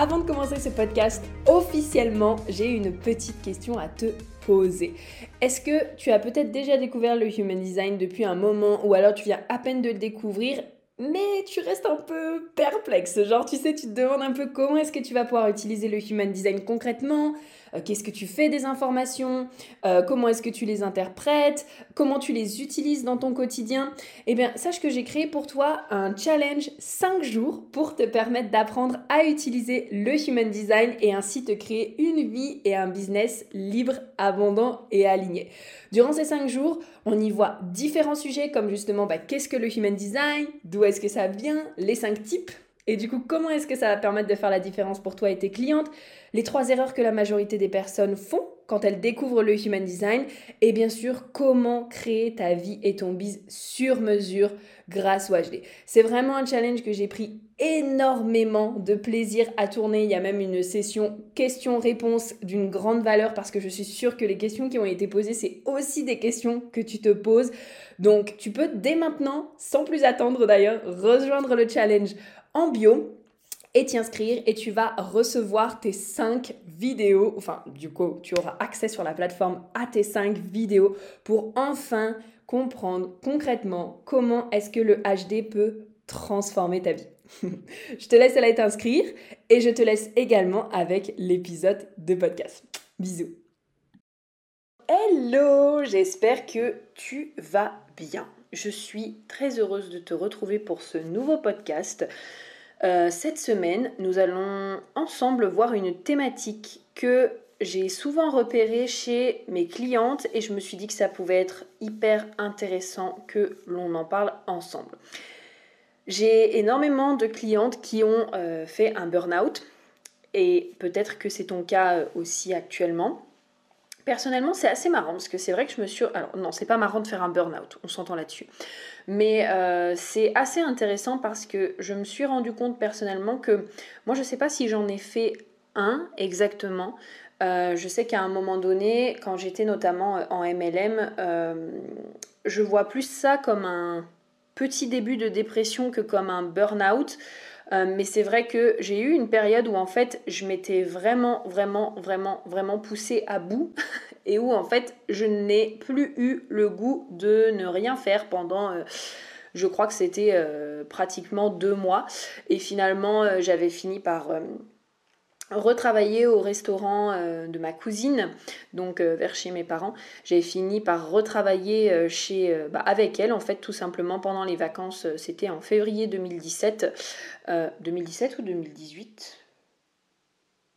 Avant de commencer ce podcast, officiellement, j'ai une petite question à te poser. Est-ce que tu as peut-être déjà découvert le Human Design depuis un moment ou alors tu viens à peine de le découvrir mais tu restes un peu perplexe. Genre, tu sais, tu te demandes un peu comment est-ce que tu vas pouvoir utiliser le Human Design concrètement, euh, qu'est-ce que tu fais des informations, euh, comment est-ce que tu les interprètes, comment tu les utilises dans ton quotidien, eh bien, sache que j'ai créé pour toi un challenge 5 jours pour te permettre d'apprendre à utiliser le Human Design et ainsi te créer une vie et un business libre, abondant et aligné. Durant ces 5 jours, on y voit différents sujets comme justement bah, qu'est-ce que le Human Design, d'où est-ce que ça vient, les 5 types? Et du coup, comment est-ce que ça va permettre de faire la différence pour toi et tes clientes? Les trois erreurs que la majorité des personnes font quand elles découvrent le Human Design. Et bien sûr, comment créer ta vie et ton biz sur mesure grâce au HD. C'est vraiment un challenge que j'ai pris énormément de plaisir à tourner. Il y a même une session questions-réponses d'une grande valeur parce que je suis sûre que les questions qui ont été posées, c'est aussi des questions que tu te poses. Donc, tu peux dès maintenant, sans plus attendre d'ailleurs, rejoindre le challenge en bio et t'y inscrire et tu vas recevoir tes 5 vidéos, enfin du coup tu auras accès sur la plateforme à tes 5 vidéos pour enfin comprendre concrètement comment est-ce que le HD peut transformer ta vie. je te laisse aller t'inscrire et je te laisse également avec l'épisode de podcast. Bisous. Hello, j'espère que tu vas bien. Je suis très heureuse de te retrouver pour ce nouveau podcast. Euh, cette semaine, nous allons ensemble voir une thématique que j'ai souvent repérée chez mes clientes et je me suis dit que ça pouvait être hyper intéressant que l'on en parle ensemble. J'ai énormément de clientes qui ont euh, fait un burn-out et peut-être que c'est ton cas euh, aussi actuellement. Personnellement, c'est assez marrant parce que c'est vrai que je me suis. Alors, non, c'est pas marrant de faire un burn-out, on s'entend là-dessus. Mais euh, c'est assez intéressant parce que je me suis rendu compte personnellement que moi, je sais pas si j'en ai fait un exactement. Euh, je sais qu'à un moment donné, quand j'étais notamment euh, en MLM, je vois plus ça comme un petit début de dépression que comme un burn-out. Mais c'est vrai que j'ai eu une période où en fait je m'étais vraiment, vraiment, vraiment, vraiment poussée à bout et où en fait je n'ai plus eu le goût de ne rien faire pendant... Euh, je crois que c'était euh, pratiquement deux mois. Et finalement, euh, j'avais fini par retravailler au restaurant de ma cousine, donc vers chez mes parents. J'ai fini par retravailler chez, bah, avec elle, en fait, tout simplement pendant les vacances. C'était en février 2017. 2017 ou 2018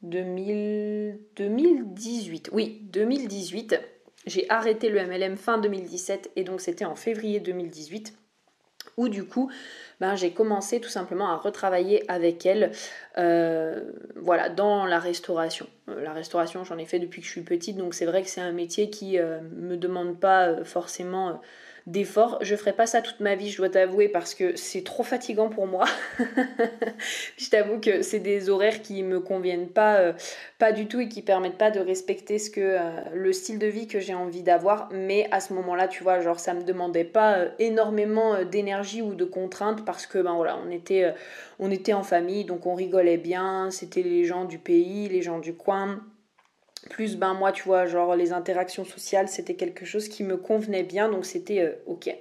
2018. Oui, 2018. J'ai arrêté le MLM fin 2017 et donc c'était en février 2018 où du coup ben, j'ai commencé tout simplement à retravailler avec elle euh, voilà, dans la restauration. Euh, la restauration j'en ai fait depuis que je suis petite donc c'est vrai que c'est un métier qui ne euh, me demande pas forcément d'efforts. Je ferai pas ça toute ma vie, je dois t'avouer, parce que c'est trop fatigant pour moi. je t'avoue que c'est des horaires qui me conviennent pas, euh, pas du tout et qui permettent pas de respecter ce que euh, le style de vie que j'ai envie d'avoir. Mais à ce moment-là, tu vois, genre ça me demandait pas euh, énormément d'énergie ou de contraintes parce que ben voilà, on était, on était en famille, donc on rigolait bien. C'était les gens du pays, les gens du coin plus, ben moi, tu vois, genre les interactions sociales, c'était quelque chose qui me convenait bien, donc c'était euh, ok.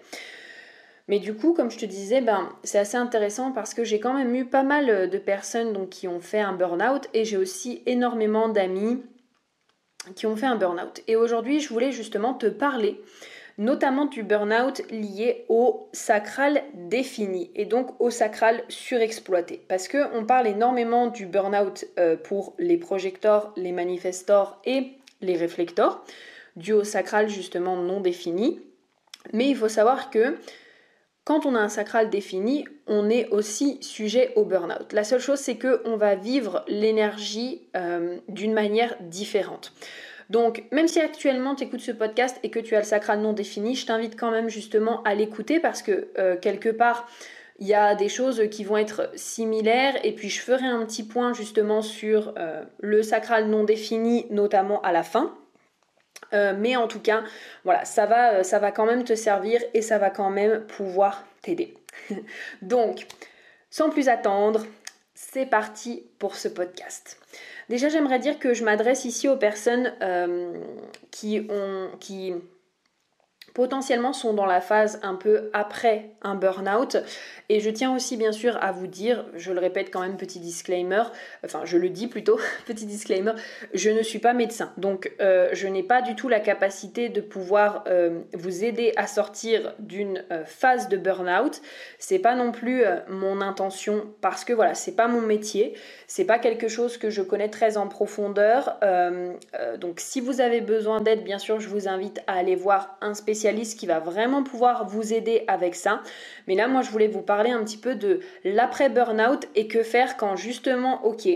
Mais du coup, comme je te disais, ben, c'est assez intéressant parce que j'ai quand même eu pas mal euh, de personnes qui ont fait un burn-out et j'ai aussi énormément d'amis qui ont fait un burn-out. Et aujourd'hui, je voulais justement te parler notamment du burn-out lié au sacral défini et donc au sacral surexploité. Parce qu'on parle énormément du burn-out euh, pour les projecteurs, les manifestors et les réflecteurs, dû au sacral justement non défini. Mais il faut savoir que quand on a un sacral défini, on est aussi sujet au burn-out. La seule chose, c'est qu'on va vivre l'énergie euh, d'une manière différente. Donc, même si actuellement tu écoutes ce podcast et que tu as le sacral non défini, je t'invite quand même justement à l'écouter parce que euh, quelque part, il y a des choses qui vont être similaires et puis je ferai un petit point justement sur euh, le sacral non défini, notamment à la fin. Euh, mais en tout cas, voilà, ça va, ça va quand même te servir et ça va quand même pouvoir t'aider. Donc, sans plus attendre, c'est parti pour ce podcast. Déjà, j'aimerais dire que je m'adresse ici aux personnes euh, qui ont, qui potentiellement sont dans la phase un peu après un burn-out. Et je tiens aussi bien sûr à vous dire, je le répète quand même, petit disclaimer, enfin je le dis plutôt, petit disclaimer, je ne suis pas médecin. Donc euh, je n'ai pas du tout la capacité de pouvoir euh, vous aider à sortir d'une euh, phase de burn-out. C'est pas non plus mon intention parce que voilà, c'est pas mon métier, c'est pas quelque chose que je connais très en profondeur. donc si vous avez besoin d'aide, bien sûr, je vous invite à aller voir un spécialiste qui va vraiment pouvoir vous aider avec ça. Mais là, moi, je voulais vous parler un petit peu de l'après-burnout et que faire quand justement, ok,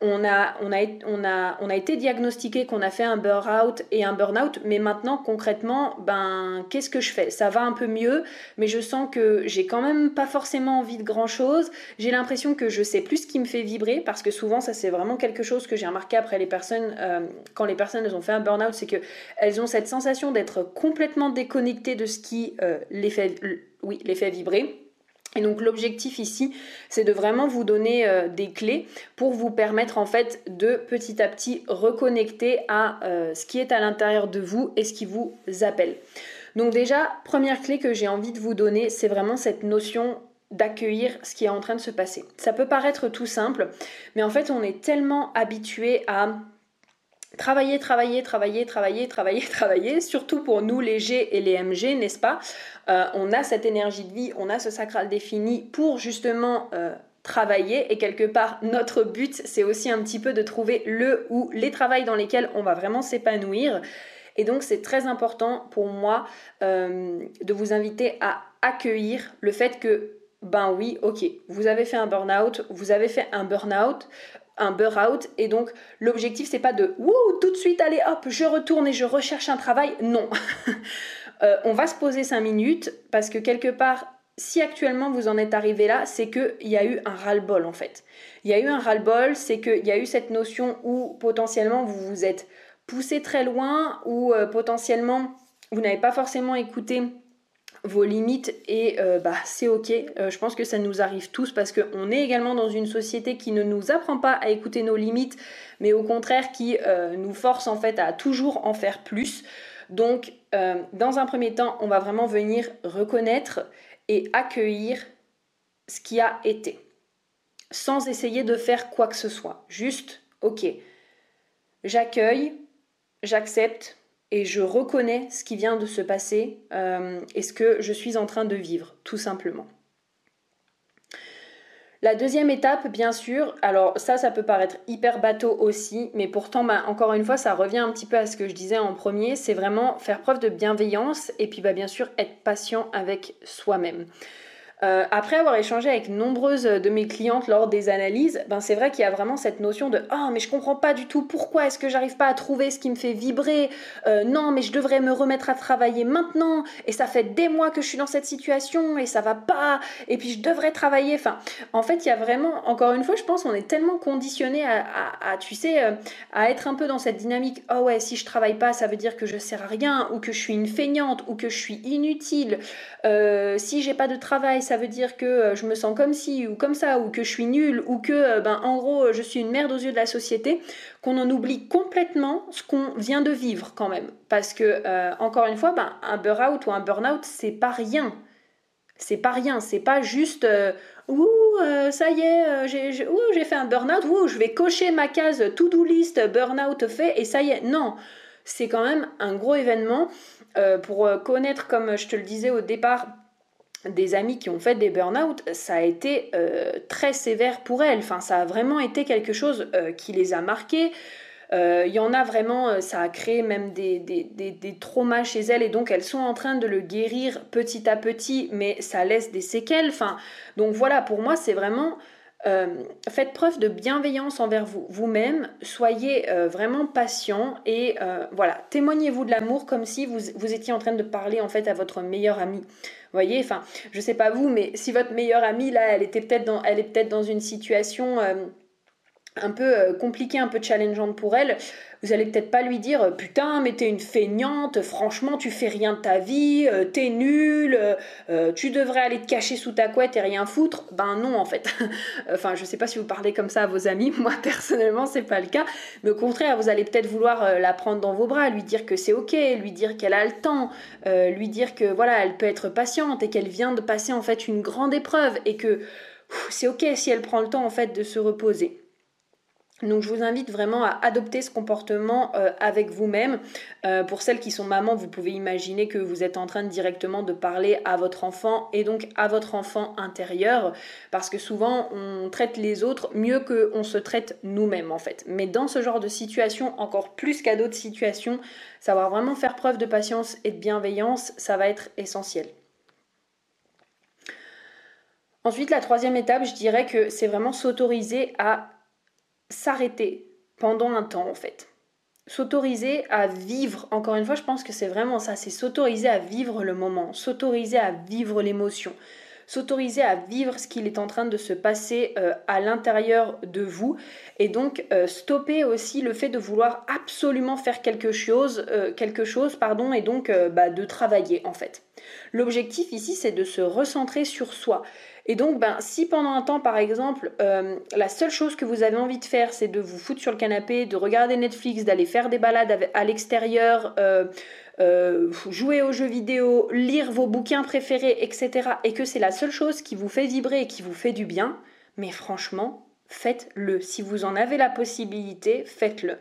on a, on a, on a, on a été diagnostiqué qu'on a fait un burn-out et un burn-out, mais maintenant concrètement, ben qu'est-ce que je fais? Ça va un peu mieux, mais je sens que j'ai quand même pas forcément envie de grand-chose. J'ai l'impression que je sais plus ce qui me fait vibrer, parce que souvent ça c'est vraiment quelque chose que j'ai remarqué après les personnes, euh, quand les personnes ont fait un burn-out, c'est que elles ont cette sensation d'être complètement déconnectées de ce qui euh, les fait, oui, les fait vibrer. Et donc l'objectif ici, c'est de vraiment vous donner euh, des clés pour vous permettre en fait de petit à petit reconnecter à euh, ce qui est à l'intérieur de vous et ce qui vous appelle. Donc déjà, première clé que j'ai envie de vous donner, c'est vraiment cette notion d'accueillir ce qui est en train de se passer. Ça peut paraître tout simple, mais en fait on est tellement habitué à Travailler, travailler, travailler, travailler, travailler, travailler, surtout pour nous les G et les MG, n'est-ce pas? Euh, On a cette énergie de vie, on a ce sacral défini pour justement euh, travailler et quelque part notre but c'est aussi un petit peu de trouver le ou les travails dans lesquels on va vraiment s'épanouir. Et donc c'est très important pour moi euh, de vous inviter à accueillir le fait que ben oui, ok, vous avez fait un burn-out, vous avez fait un burn-out, un burn-out et donc l'objectif c'est pas de wouh tout de suite allez hop je retourne et je recherche un travail. Non. Euh, on va se poser cinq minutes parce que quelque part si actuellement vous en êtes arrivé là c'est qu'il y a eu un ras-le-bol en fait. Il y a eu un ras-le-bol c'est qu'il y a eu cette notion où potentiellement vous vous êtes poussé très loin ou euh, potentiellement vous n'avez pas forcément écouté vos limites et euh, bah, c'est ok. Euh, je pense que ça nous arrive tous parce qu'on est également dans une société qui ne nous apprend pas à écouter nos limites, mais au contraire qui euh, nous force en fait à toujours en faire plus. Donc, dans un premier temps, on va vraiment venir reconnaître et accueillir ce qui a été, sans essayer de faire quoi que ce soit. Juste, ok, j'accueille, j'accepte, et je reconnais ce qui vient de se passer euh, et ce que je suis en train de vivre, tout simplement. La deuxième étape, bien sûr, alors ça, ça peut paraître hyper bateau aussi, mais pourtant, bah, encore une fois, ça revient un petit peu à ce que je disais en premier, c'est vraiment faire preuve de bienveillance et puis bah, bien sûr être patient avec soi-même. Euh, après avoir échangé avec nombreuses de mes clientes lors des analyses, ben c'est vrai qu'il y a vraiment cette notion de ah mais je comprends pas du tout pourquoi est-ce que j'arrive pas à trouver ce qui me fait vibrer? Euh, non mais je devrais me remettre à travailler maintenant et ça fait des mois que je suis dans cette situation et ça va pas et puis je devrais travailler. Enfin en fait il y a vraiment encore une fois je pense on est tellement conditionné à, tu sais euh, à être un peu dans cette dynamique oh ouais si je travaille pas ça veut dire que je sers à rien ou que je suis une feignante ou que je suis inutile. si j'ai pas de travail ça veut dire que euh, je me sens comme ci ou comme ça, ou que je suis nulle, ou que, euh, ben, en gros, je suis une merde aux yeux de la société, qu'on en oublie complètement ce qu'on vient de vivre quand même. Parce que, euh, encore une fois, ben, un burn-out ou un burn-out, c'est pas rien. C'est pas rien, c'est pas juste ouh, ça y est, j'ai fait un burn-out, ouh, je vais cocher ma case to-do list, burn-out fait, et ça y est. Non, c'est quand même un gros événement. pour connaître, comme je te le disais au départ, des amis qui ont fait des burn-out, ça a été euh, très sévère pour elles. Enfin, ça a vraiment été quelque chose euh, qui les a marqués. Il y en a vraiment, ça a créé même des, des, des, traumas chez elles et donc elles sont en train de le guérir petit à petit, mais ça laisse des séquelles. Enfin, donc voilà, pour moi, c'est vraiment euh, faites preuve de bienveillance envers vous, vous-même, soyez euh, vraiment patient et euh, voilà, témoignez-vous de l'amour comme si vous, vous, étiez en train de parler en fait à votre meilleur ami. Voyez, enfin, je sais pas vous, mais si votre meilleure amie là, elle était peut-être dans, elle est peut-être dans une situation un peu compliquée, un peu challengeante pour elle, vous allez peut-être pas lui dire putain mais t'es une feignante, franchement tu fais rien de ta vie, euh, t'es nul, euh, euh, tu devrais aller te cacher sous ta couette et rien foutre. Ben non en fait. enfin je sais pas si vous parlez comme ça à vos amis, moi personnellement c'est pas le cas, mais au contraire vous allez peut-être vouloir la prendre dans vos bras, lui dire que c'est ok, lui dire qu'elle a le temps, lui dire que voilà elle peut être patiente et qu'elle vient de passer en fait une grande épreuve et que c'est ok si elle prend le temps en fait de se reposer. Donc je vous invite vraiment à adopter ce comportement euh, avec vous-même. Euh, pour celles qui sont mamans, vous pouvez imaginer que vous êtes en train directement de parler à votre enfant et donc à votre enfant intérieur, parce que souvent on traite les autres mieux qu'on se traite nous-mêmes en fait. Mais dans ce genre de situation, encore plus qu'à d'autres situations, savoir vraiment faire preuve de patience et de bienveillance, ça va être essentiel. Ensuite, la troisième étape, je dirais que c'est vraiment s'autoriser à s'arrêter pendant un temps en fait. S'autoriser à vivre, encore une fois, je pense que c'est vraiment ça, c'est s'autoriser à vivre le moment, s'autoriser à vivre l'émotion, s'autoriser à vivre ce qu'il est en train de se passer euh, à l'intérieur de vous et donc euh, stopper aussi le fait de vouloir absolument faire quelque chose, euh, pardon, et donc bah, de travailler en fait. L'objectif ici c'est de se recentrer sur soi. Et donc, ben, si pendant un temps, par exemple, la seule chose que vous avez envie de faire, c'est de vous foutre sur le canapé, de regarder Netflix, d'aller faire des balades à l'extérieur, euh, jouer aux jeux vidéo, lire vos bouquins préférés, etc., et que c'est la seule chose qui vous fait vibrer et qui vous fait du bien, mais franchement, faites-le. Si vous en avez la possibilité, faites-le.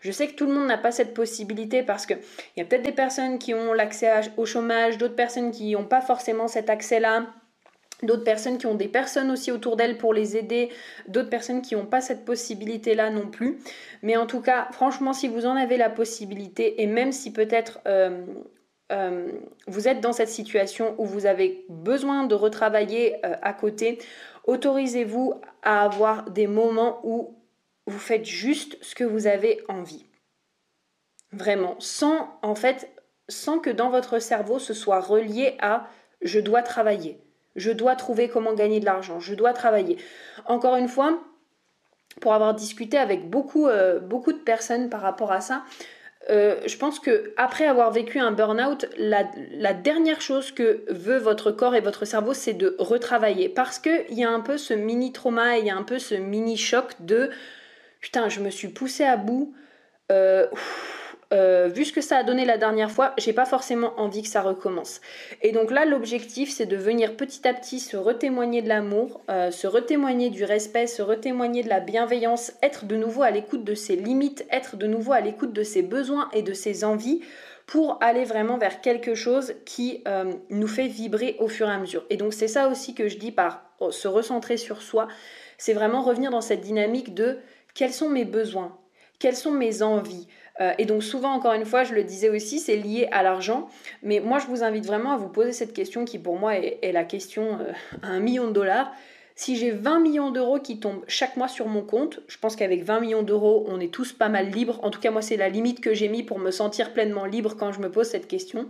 Je sais que tout le monde n'a pas cette possibilité parce qu'il y a peut-être des personnes qui ont l'accès au chômage, d'autres personnes qui n'ont pas forcément cet accès-là d'autres personnes qui ont des personnes aussi autour d'elles pour les aider, d'autres personnes qui n'ont pas cette possibilité-là non plus. Mais en tout cas, franchement, si vous en avez la possibilité, et même si peut-être euh, euh, vous êtes dans cette situation où vous avez besoin de retravailler euh, à côté, autorisez-vous à avoir des moments où vous faites juste ce que vous avez envie. Vraiment, sans en fait, sans que dans votre cerveau ce soit relié à je dois travailler je dois trouver comment gagner de l'argent. Je dois travailler. Encore une fois, pour avoir discuté avec beaucoup, euh, beaucoup de personnes par rapport à ça, euh, je pense que après avoir vécu un burn-out, la, dernière chose que veut votre corps et votre cerveau, c'est de retravailler. Parce qu'il y a un peu ce mini trauma, il y a un peu ce mini choc de putain, je me suis poussé à bout. Euh, euh, vu ce que ça a donné la dernière fois, j'ai pas forcément envie que ça recommence. Et donc là, l'objectif, c'est de venir petit à petit se retémoigner de l'amour, euh, se retémoigner du respect, se retémoigner de la bienveillance, être de nouveau à l'écoute de ses limites, être de nouveau à l'écoute de ses besoins et de ses envies pour aller vraiment vers quelque chose qui euh, nous fait vibrer au fur et à mesure. Et donc c'est ça aussi que je dis par oh, se recentrer sur soi, c'est vraiment revenir dans cette dynamique de quels sont mes besoins, quelles sont mes envies, euh, et donc souvent, encore une fois, je le disais aussi, c'est lié à l'argent. Mais moi, je vous invite vraiment à vous poser cette question qui pour moi est, la question euh, à un million de dollars. Si j'ai 20 millions d'euros qui tombent chaque mois sur mon compte, je pense qu'avec 20 millions d'euros, on est tous pas mal libres. En tout cas, moi, c'est la limite que j'ai mis pour me sentir pleinement libre quand je me pose cette question.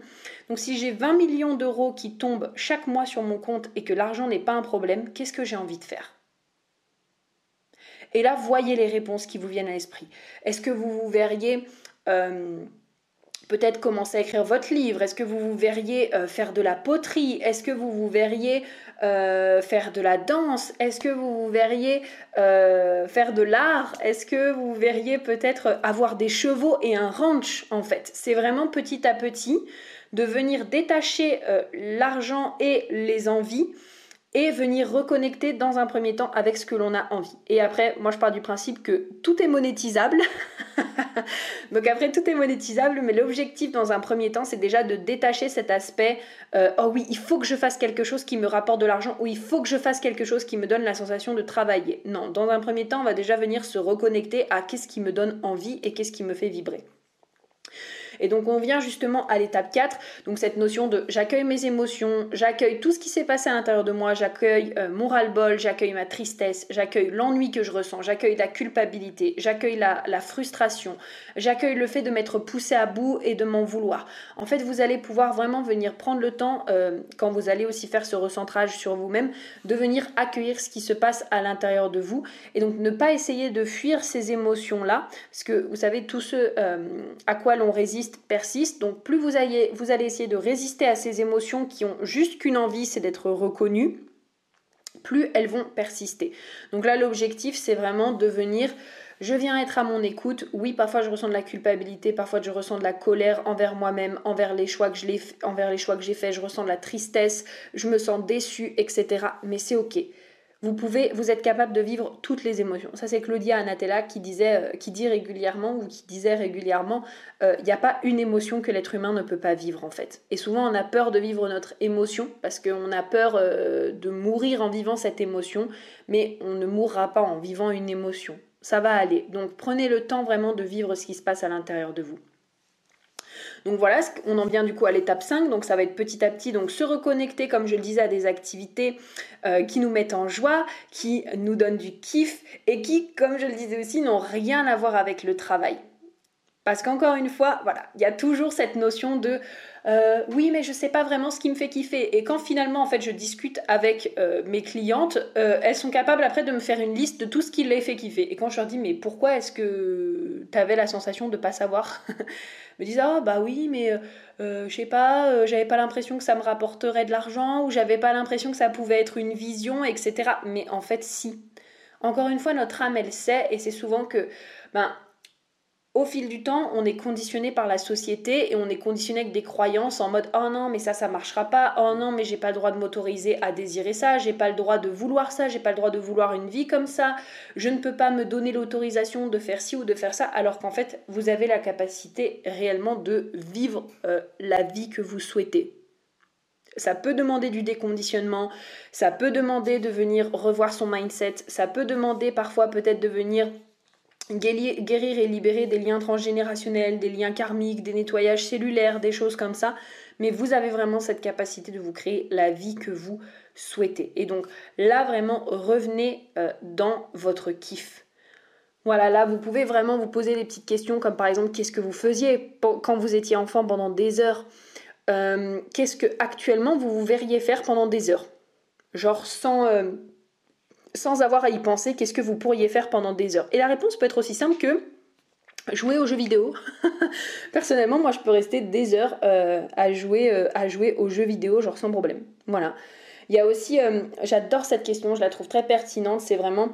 Donc, si j'ai 20 millions d'euros qui tombent chaque mois sur mon compte et que l'argent n'est pas un problème, qu'est-ce que j'ai envie de faire? Et là, voyez les réponses qui vous viennent à l'esprit. Est-ce que vous vous verriez euh, peut-être commencer à écrire votre livre? Est-ce que vous vous verriez euh, faire de la poterie? Est-ce que vous vous verriez euh, faire de la danse? Est-ce que vous vous verriez faire de l'art? Est-ce que vous verriez peut-être avoir des chevaux et un ranch en fait? C'est vraiment petit à petit de venir détacher l'argent et les envies et venir reconnecter dans un premier temps avec ce que l'on a envie. Et après, moi je pars du principe que tout est monétisable. Donc après, tout est monétisable, mais l'objectif dans un premier temps, c'est déjà de détacher cet aspect, euh, oh oui, il faut que je fasse quelque chose qui me rapporte de l'argent, ou il faut que je fasse quelque chose qui me donne la sensation de travailler. Non, dans un premier temps, on va déjà venir se reconnecter à qu'est-ce qui me donne envie et qu'est-ce qui me fait vibrer. Et donc on vient justement à l'étape 4, donc cette notion de j'accueille mes émotions, j'accueille tout ce qui s'est passé à l'intérieur de moi, j'accueille euh, mon ras-le-bol, j'accueille ma tristesse, j'accueille l'ennui que je ressens, j'accueille la culpabilité, j'accueille la, frustration, j'accueille le fait de m'être poussé à bout et de m'en vouloir. En fait, vous allez pouvoir vraiment venir prendre le temps, euh, quand vous allez aussi faire ce recentrage sur vous-même, de venir accueillir ce qui se passe à l'intérieur de vous et donc ne pas essayer de fuir ces émotions-là, parce que vous savez, tout ce euh, à quoi l'on résiste, persiste. Donc plus vous allez, vous allez essayer de résister à ces émotions qui ont juste qu'une envie, c'est d'être reconnues, plus elles vont persister. Donc là, l'objectif, c'est vraiment de venir... Je viens être à mon écoute. Oui, parfois je ressens de la culpabilité, parfois je ressens de la colère envers moi-même, envers les choix que je envers les choix que j'ai faits. Je ressens de la tristesse, je me sens déçue, etc. Mais c'est ok. Vous pouvez, vous êtes capable de vivre toutes les émotions. Ça, c'est Claudia Anatella qui disait, euh, qui dit régulièrement ou qui disait régulièrement, il euh, n'y a pas une émotion que l'être humain ne peut pas vivre en fait. Et souvent, on a peur de vivre notre émotion parce qu'on a peur euh, de mourir en vivant cette émotion, mais on ne mourra pas en vivant une émotion. Ça va aller. Donc, prenez le temps vraiment de vivre ce qui se passe à l'intérieur de vous. Donc voilà, on en vient du coup à l'étape 5, donc ça va être petit à petit, donc se reconnecter, comme je le disais, à des activités euh, qui nous mettent en joie, qui nous donnent du kiff et qui, comme je le disais aussi, n'ont rien à voir avec le travail. Parce qu'encore une fois, voilà, il y a toujours cette notion de euh, oui, mais je sais pas vraiment ce qui me fait kiffer. Et quand finalement, en fait, je discute avec euh, mes clientes, elles sont capables après de me faire une liste de tout ce qui les fait kiffer. Et quand je leur dis, mais pourquoi est-ce que tu avais la sensation de pas savoir me disent ah bah oui mais euh, euh, je sais pas euh, j'avais pas l'impression que ça me rapporterait de l'argent ou j'avais pas l'impression que ça pouvait être une vision etc mais en fait si encore une fois notre âme elle sait et c'est souvent que ben au fil du temps, on est conditionné par la société et on est conditionné avec des croyances en mode oh non mais ça ça marchera pas, oh non mais j'ai pas le droit de m'autoriser à désirer ça, j'ai pas le droit de vouloir ça, j'ai pas le droit de vouloir une vie comme ça, je ne peux pas me donner l'autorisation de faire ci ou de faire ça alors qu'en fait vous avez la capacité réellement de vivre euh, la vie que vous souhaitez. Ça peut demander du déconditionnement, ça peut demander de venir revoir son mindset, ça peut demander parfois peut-être de venir guérir et libérer des liens transgénérationnels, des liens karmiques, des nettoyages cellulaires, des choses comme ça. Mais vous avez vraiment cette capacité de vous créer la vie que vous souhaitez. Et donc là, vraiment, revenez euh, dans votre kiff. Voilà, là, vous pouvez vraiment vous poser des petites questions comme par exemple, qu'est-ce que vous faisiez quand vous étiez enfant pendant des heures? Euh, Qu'est-ce que actuellement vous vous verriez faire pendant des heures? Genre sans... Euh, sans avoir à y penser, qu'est-ce que vous pourriez faire pendant des heures Et la réponse peut être aussi simple que jouer aux jeux vidéo. Personnellement, moi, je peux rester des heures euh, à, jouer, euh, à jouer aux jeux vidéo, genre sans problème. Voilà. Il y a aussi, euh, j'adore cette question, je la trouve très pertinente, c'est vraiment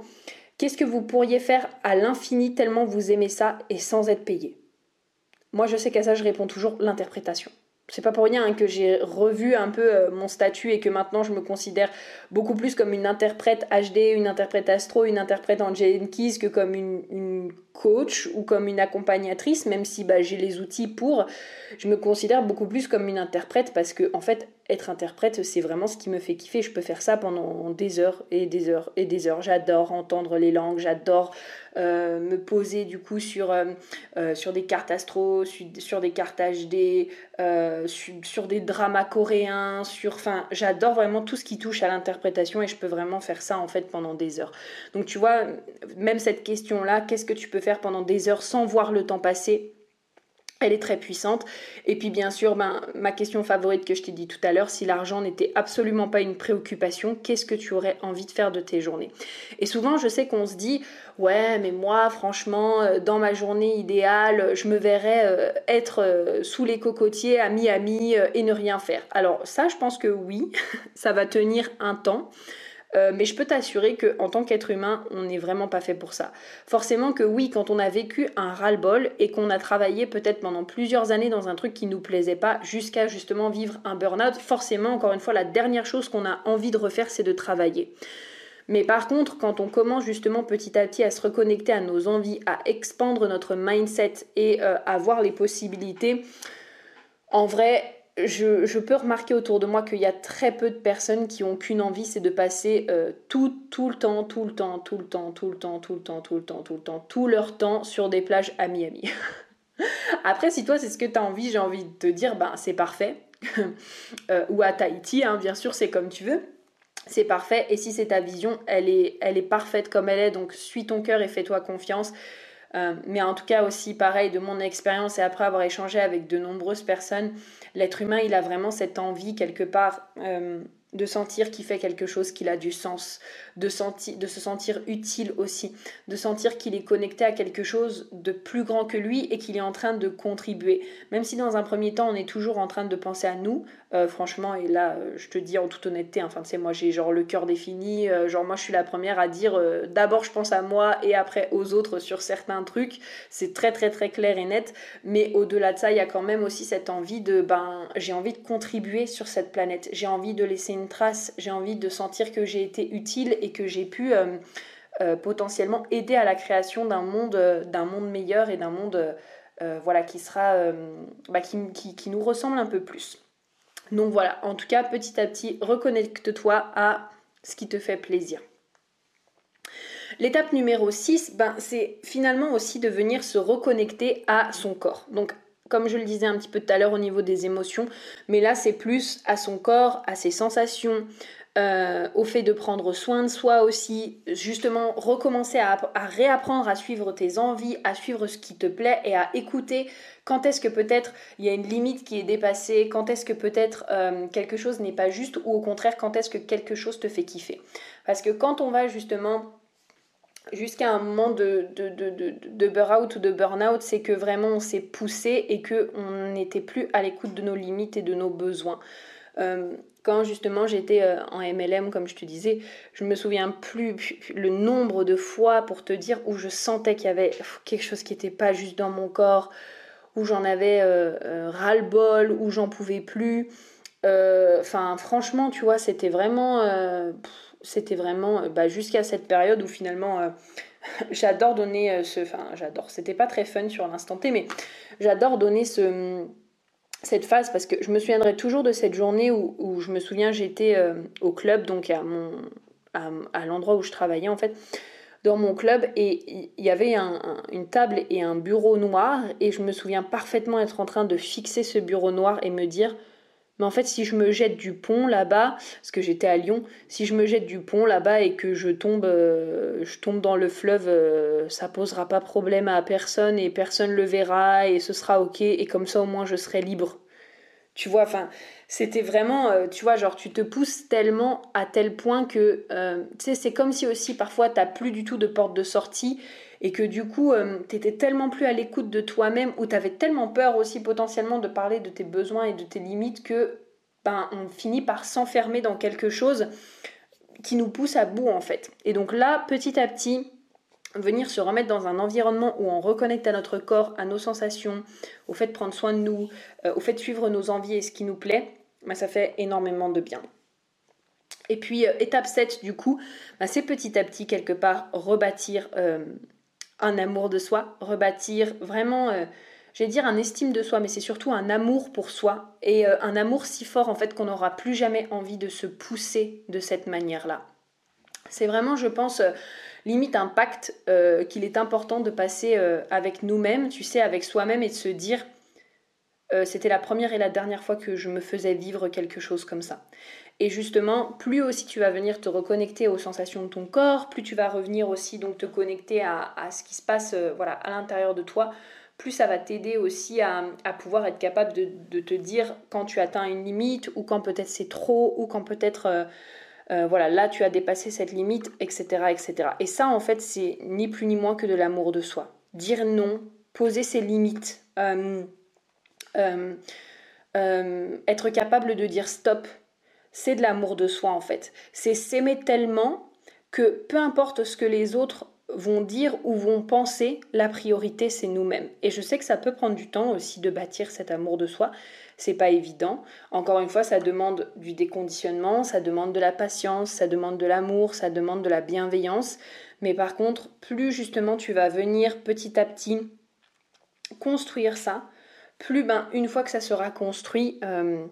qu'est-ce que vous pourriez faire à l'infini tellement vous aimez ça et sans être payé? Moi, je sais qu'à ça, je réponds toujours l'interprétation c'est pas pour rien que j'ai revu un peu euh, mon statut et que maintenant je me considère beaucoup plus comme une interprète HD, une interprète astro, une interprète Angelique Keys que comme une, coach ou comme une accompagnatrice, même si bah, j'ai les outils pour. Je me considère beaucoup plus comme une interprète parce que en fait, être interprète, c'est vraiment ce qui me fait kiffer. Je peux faire ça pendant des heures et des heures et des heures. J'adore entendre les langues, j'adore euh, me poser du coup sur, euh, euh, des cartes astro, sur, des cartes HD, sur, des dramas coréens, sur... Enfin, j'adore vraiment tout ce qui touche à l'interprétation et je peux vraiment faire ça en fait pendant des heures. Donc tu vois, même cette question-là, qu'est-ce que tu peux pendant des heures sans voir le temps passer elle est très puissante. Et puis bien sûr, ben, ma question favorite que je t'ai dit tout à l'heure, si l'argent n'était absolument pas une préoccupation, qu'est-ce que tu aurais envie de faire de tes journées? Et souvent, je sais qu'on se dit, ouais, mais moi, franchement, euh, dans ma journée idéale, je me verrais euh, être euh, sous les cocotiers à Miami et ne rien faire. Alors ça, je pense que oui, ça va tenir un temps. Euh, mais je peux t'assurer qu'en tant qu'être humain, on n'est vraiment pas fait pour ça. Forcément que oui, quand on a vécu un ras-le-bol et qu'on a travaillé peut-être pendant plusieurs années dans un truc qui nous plaisait pas, jusqu'à justement vivre un burn-out, forcément, encore une fois, la dernière chose qu'on a envie de refaire, c'est de travailler. Mais par contre, quand on commence justement petit à petit à se reconnecter à nos envies, à expandre notre mindset et euh, à voir les possibilités, en vrai, je, peux remarquer autour de moi qu'il y a très peu de personnes qui ont qu'une envie, c'est de passer euh, tout, tout le temps, tout le temps, tout le temps, tout le temps, tout le temps, tout le temps, tout le temps, tout leur temps sur des plages à Miami. Après, si toi c'est ce que tu as envie, j'ai envie de te dire, ben c'est parfait. Euh, ou à Tahiti, hein, bien sûr, c'est comme tu veux. C'est parfait. Et si c'est ta vision, elle est, elle est parfaite comme elle est. Donc suis ton cœur et fais-toi confiance. Euh, mais en tout cas aussi pareil de mon expérience et après avoir échangé avec de nombreuses personnes, l'être humain il a vraiment cette envie quelque part euh, de sentir qu'il fait quelque chose, qu'il a du sens, de, de se sentir utile aussi, de sentir qu'il est connecté à quelque chose de plus grand que lui et qu'il est en train de contribuer. Même si dans un premier temps on est toujours en train de penser à nous, euh, franchement, et là euh, je te dis en toute honnêteté, enfin tu sais, moi j'ai genre le cœur défini, euh, genre moi je suis la première à dire d'abord je pense à moi et après aux autres sur certains trucs, c'est très très très clair et net, mais au-delà de ça, il y a quand même aussi cette envie de, ben j'ai envie de contribuer sur cette planète, j'ai envie de laisser une trace, j'ai envie de sentir que j'ai été utile et que j'ai pu euh, euh, potentiellement aider à la création d'un monde, euh, d'un monde meilleur et d'un monde voilà, qui, sera, bah, qui, qui, nous ressemble un peu plus. Donc voilà, en tout cas, petit à petit, reconnecte-toi à ce qui te fait plaisir. L'étape numéro 6, ben, c'est finalement aussi de venir se reconnecter à son corps. Donc comme je le disais un petit peu tout à l'heure au niveau des émotions, mais là c'est plus à son corps, à ses sensations, euh, au fait de prendre soin de soi aussi, justement recommencer à, réapprendre à suivre tes envies, à suivre ce qui te plaît et à écouter quand est-ce que peut-être il y a une limite qui est dépassée, quand est-ce que peut-être euh, quelque chose n'est pas juste ou au contraire quand est-ce que quelque chose te fait kiffer. Parce que quand on va justement jusqu'à un moment de, de, de, de, burn-out ou de burn-out, c'est que vraiment on s'est poussé et qu'on n'était plus à l'écoute de nos limites et de nos besoins. Euh, quand justement j'étais euh, en MLM, comme je te disais, je me souviens plus le nombre de fois pour te dire où je sentais qu'il y avait quelque chose qui n'était pas juste dans mon corps, où j'en avais euh, ras-le-bol, où j'en pouvais plus. Enfin, franchement, tu vois, c'était vraiment c'était vraiment euh, bah, jusqu'à cette période où finalement euh, j'adore donner euh, ce. Enfin, j'adore, c'était pas très fun sur l'instant T, mais j'adore donner ce, cette phase parce que je me souviendrai toujours de cette journée où, où je me souviens, j'étais au club, donc à, mon, à, l'endroit où je travaillais en fait dans mon club et il y avait une table et un bureau noir et je me souviens parfaitement être en train de fixer ce bureau noir et me dire mais en fait, si je me jette du pont là-bas, parce que j'étais à Lyon, si je me jette du pont là-bas et que je tombe, euh, je tombe dans le fleuve, euh, ça posera pas problème à personne et personne le verra et ce sera ok et comme ça au moins je serai libre. Tu vois, enfin, c'était vraiment, euh, tu vois, genre tu te pousses tellement à tel point que, tu sais, c'est comme si aussi parfois t'as plus du tout de porte de sortie et que du coup, euh, tu étais tellement plus à l'écoute de toi-même ou tu avais tellement peur aussi potentiellement de parler de tes besoins et de tes limites que ben, on finit par s'enfermer dans quelque chose qui nous pousse à bout en fait. Et donc là, petit à petit, venir se remettre dans un environnement où on reconnecte à notre corps, à nos sensations, au fait de prendre soin de nous, euh, au fait de suivre nos envies et ce qui nous plaît, ben, ça fait énormément de bien. Et puis euh, étape 7 du coup, ben, c'est petit à petit quelque part rebâtir un amour de soi, rebâtir vraiment, euh, je vais dire un estime de soi, mais c'est surtout un amour pour soi et euh, un amour si fort en fait qu'on n'aura plus jamais envie de se pousser de cette manière-là. C'est vraiment, je pense, euh, limite un pacte qu'il est important de passer avec nous-mêmes, tu sais, avec soi-même et de se dire, c'était la première et la dernière fois que je me faisais vivre quelque chose comme ça. Et justement, plus aussi tu vas venir te reconnecter aux sensations de ton corps, plus tu vas revenir aussi donc te connecter à, ce qui se passe euh, voilà, à l'intérieur de toi, plus ça va t'aider aussi à, pouvoir être capable de, te dire quand tu atteins une limite ou quand peut-être c'est trop ou quand peut-être euh, euh, voilà là tu as dépassé cette être etc etc et ça en fait c'est ni plus ni moins que de l'amour de soi. Dire non poser ses limites être capable de dire stop c'est de l'amour de soi en fait. C'est s'aimer tellement que peu importe ce que les autres vont dire ou vont penser, la priorité c'est nous-mêmes. Et je sais que ça peut prendre du temps aussi de bâtir cet amour de soi. C'est pas évident. Encore une fois, ça demande du déconditionnement, ça demande de la patience, ça demande de l'amour, ça demande de la bienveillance. Mais par contre, plus justement tu vas venir petit à petit construire ça, plus ben une fois que ça sera construit, euh,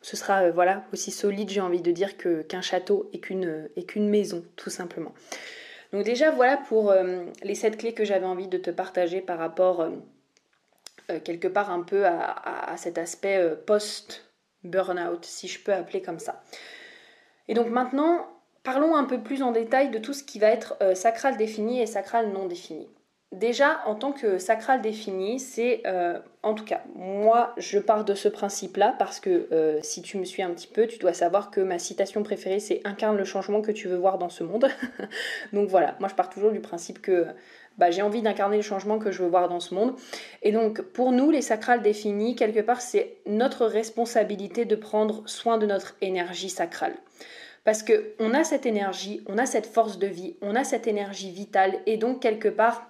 ce sera euh, voilà aussi solide, j'ai envie de dire que qu'un château et qu'une qu'une maison, tout simplement. Donc déjà voilà pour euh, les sept clés que j'avais envie de te partager par rapport euh, quelque part un peu à, cet aspect euh, post-burnout, si je peux appeler comme ça. Et donc maintenant, parlons un peu plus en détail de tout ce qui va être euh, sacral défini et sacral non défini. Déjà, en tant que sacral défini, c'est, en tout cas, moi, je pars de ce principe-là parce que si tu me suis un petit peu, tu dois savoir que ma citation préférée, c'est incarne le changement que tu veux voir dans ce monde. donc voilà, moi je pars toujours du principe que bah, j'ai envie d'incarner le changement que je veux voir dans ce monde. Et donc pour nous, les sacrales définis, quelque part, c'est notre responsabilité de prendre soin de notre énergie sacrale. Parce qu'on a cette énergie, on a cette force de vie, on a cette énergie vitale, et donc quelque part,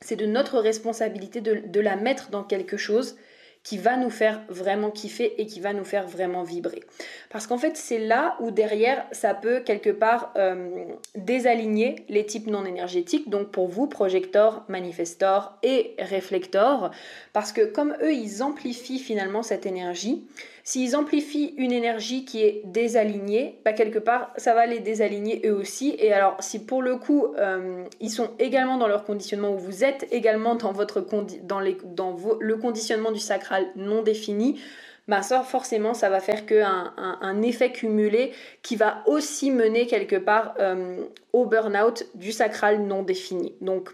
c'est de notre responsabilité de, la mettre dans quelque chose qui va nous faire vraiment kiffer et qui va nous faire vraiment vibrer. Parce qu'en fait, c'est là où derrière, ça peut quelque part euh, désaligner les types non énergétiques. Donc pour vous, projector, manifestor et réflector, parce que comme eux, ils amplifient finalement cette énergie, S'ils amplifient une énergie qui est désalignée, bah quelque part, ça va les désaligner eux aussi. Et alors, si pour le coup, euh, ils sont également dans leur conditionnement, ou vous êtes également dans, votre dans, le conditionnement du sacral non défini, bah ça, forcément, ça va faire qu'un un, effet cumulé qui va aussi mener quelque part euh, au burn-out du sacral non défini. Donc,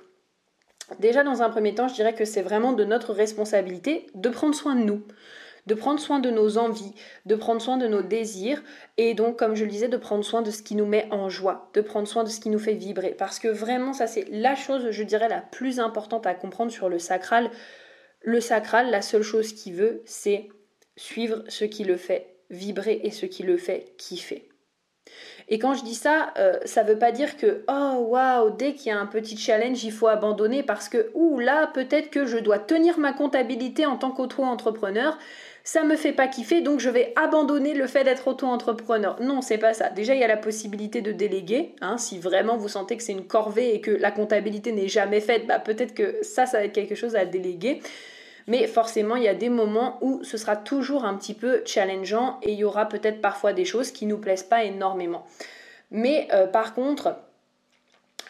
déjà, dans un premier temps, je dirais que c'est vraiment de notre responsabilité de prendre soin de nous de prendre soin de nos envies, de prendre soin de nos désirs et donc, comme je le disais, de prendre soin de ce qui nous met en joie, de prendre soin de ce qui nous fait vibrer. Parce que vraiment, ça c'est la chose, je dirais, la plus importante à comprendre sur le sacral. Le sacral, la seule chose qu'il veut, c'est suivre ce qui le fait vibrer et ce qui le fait kiffer. Et quand je dis ça, euh, ça ne veut pas dire que oh waouh, dès qu'il y a un petit challenge, il faut abandonner parce que ouh là, peut-être que je dois tenir ma comptabilité en tant qu'auto-entrepreneur ça me fait pas kiffer, donc je vais abandonner le fait d'être auto-entrepreneur. Non, c'est pas ça. Déjà, il y a la possibilité de déléguer. Hein, si vraiment vous sentez que c'est une corvée et que la comptabilité n'est jamais faite, bah, peut-être que ça, ça va être quelque chose à déléguer. Mais forcément, il y a des moments où ce sera toujours un petit peu challengeant et il y aura peut-être parfois des choses qui nous plaisent pas énormément. Mais euh, par contre,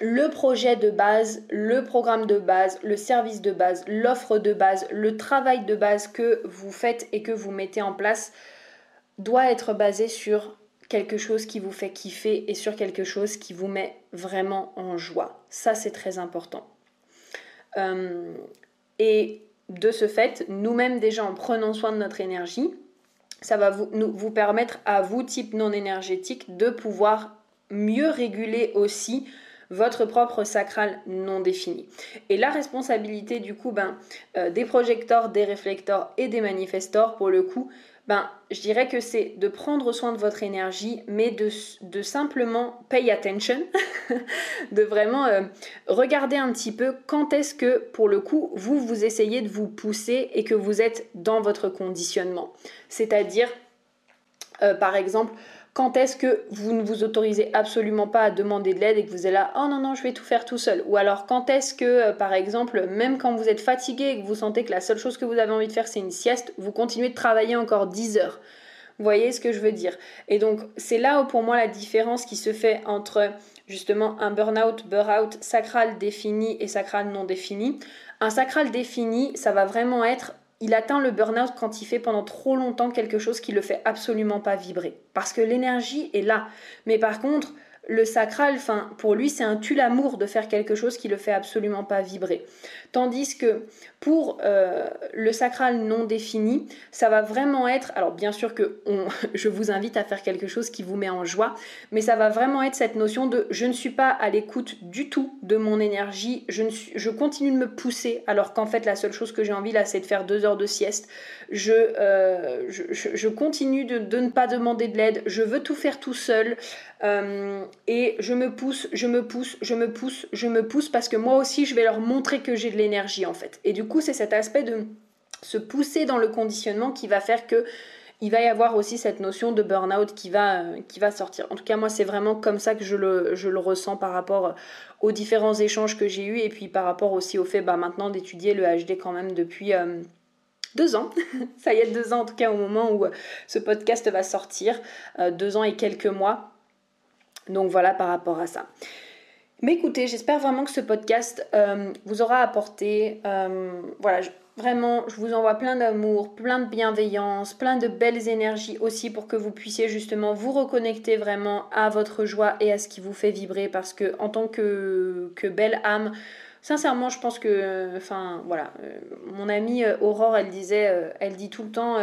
le projet de base, le programme de base, le service de base, l'offre de base, le travail de base que vous faites et que vous mettez en place doit être basé sur quelque chose qui vous fait kiffer et sur quelque chose qui vous met vraiment en joie. Ça, c'est très important. Euh, et de ce fait, nous-mêmes déjà en prenant soin de notre énergie, ça va vous, vous permettre à vous, type non énergétique, de pouvoir mieux réguler aussi votre propre sacral non défini. Et la responsabilité du coup ben, euh, des projecteurs, des réflecteurs et des manifestors pour le coup, ben, je dirais que c'est de prendre soin de votre énergie, mais de, simplement pay attention, de vraiment euh, regarder un petit peu quand est-ce que, pour le coup, vous, vous essayez de vous pousser et que vous êtes dans votre conditionnement. C'est-à-dire, euh, par exemple, quand est-ce que vous ne vous autorisez absolument pas à demander de l'aide et que vous êtes là, oh non, non, je vais tout faire tout seul. Ou alors quand est-ce que, euh, par exemple, même quand vous êtes fatigué et que vous sentez que la seule chose que vous avez envie de faire, c'est une sieste, vous continuez de travailler encore 10 heures. Vous voyez ce que je veux dire? Et donc, c'est là où pour moi la différence qui se fait entre justement un burn-out, burn-out sacral défini et sacral non défini. Un sacral défini, ça va vraiment être il atteint le burn-out quand il fait pendant trop longtemps quelque chose qui le fait absolument pas vibrer. Parce que l'énergie est là. Mais par contre, le sacral, enfin, pour lui, c'est un tue-l'amour de faire quelque chose qui le fait absolument pas vibrer. Tandis que pour euh, le sacral non défini, ça va vraiment être, alors bien sûr que je vous invite à faire quelque chose qui vous met en joie, mais ça va vraiment être cette notion de je ne suis pas à l'écoute du tout de mon énergie. Je, ne suis, je continue de me pousser alors qu'en fait la seule chose que j'ai envie là c'est de faire deux heures de sieste. Je, euh, je, continue de, ne pas demander de l'aide. Je veux tout faire tout seul. Euh, et je me pousse, je me pousse, je me pousse, je me pousse parce que moi aussi je vais leur montrer que j'ai de l'énergie en fait. Et du coup c'est cet aspect de se pousser dans le conditionnement qui va faire que il va y avoir aussi cette notion de burn-out qui va, euh, qui va sortir. En tout cas, moi, c'est vraiment comme ça que je le, je le ressens par rapport aux différents échanges que j'ai eus et puis par rapport aussi au fait bah, maintenant d'étudier le HD quand même depuis euh, deux ans. ça y est, deux ans en tout cas au moment où euh, ce podcast va sortir. deux ans et quelques mois. Donc voilà par rapport à ça. Mais écoutez, j'espère vraiment que ce podcast vous aura apporté. voilà, Vraiment, je vous envoie plein d'amour, plein de bienveillance, plein de belles énergies aussi pour que vous puissiez justement vous reconnecter vraiment à votre joie et à ce qui vous fait vibrer parce que en tant que, que belle âme, sincèrement, je pense que, enfin, voilà, euh, mon amie euh, Aurore, elle disait, euh, elle dit tout le temps,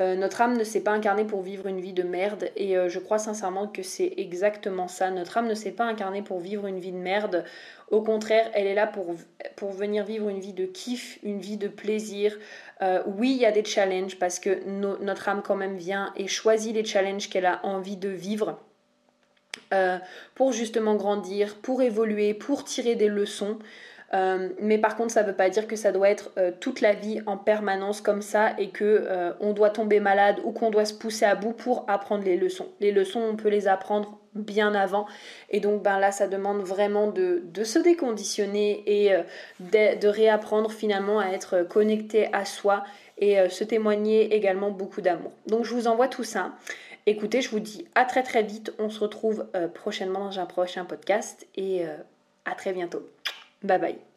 notre âme ne s'est pas incarnée pour vivre une vie de merde, et je crois sincèrement que c'est exactement ça. Notre âme ne s'est pas incarnée pour vivre une vie de merde. Au contraire, elle est là pour, pour venir vivre une vie de kiff, une vie de plaisir. oui, il y a des challenges parce que notre âme quand même vient et choisit les challenges qu'elle a envie de vivre. Euh, pour justement grandir, pour évoluer, pour tirer des leçons. Euh, mais par contre, ça ne veut pas dire que ça doit être euh, toute la vie en permanence comme ça et que on doit tomber malade ou qu'on doit se pousser à bout pour apprendre les leçons. Les leçons, on peut les apprendre bien avant. Et donc ben là, ça demande vraiment de, se déconditionner et de, de, réapprendre finalement à être connecté à soi et se témoigner également beaucoup d'amour. Donc je vous envoie tout ça. Écoutez, je vous dis à très très vite. On se retrouve euh, prochainement dans un prochain podcast et euh, à très bientôt. Bye bye.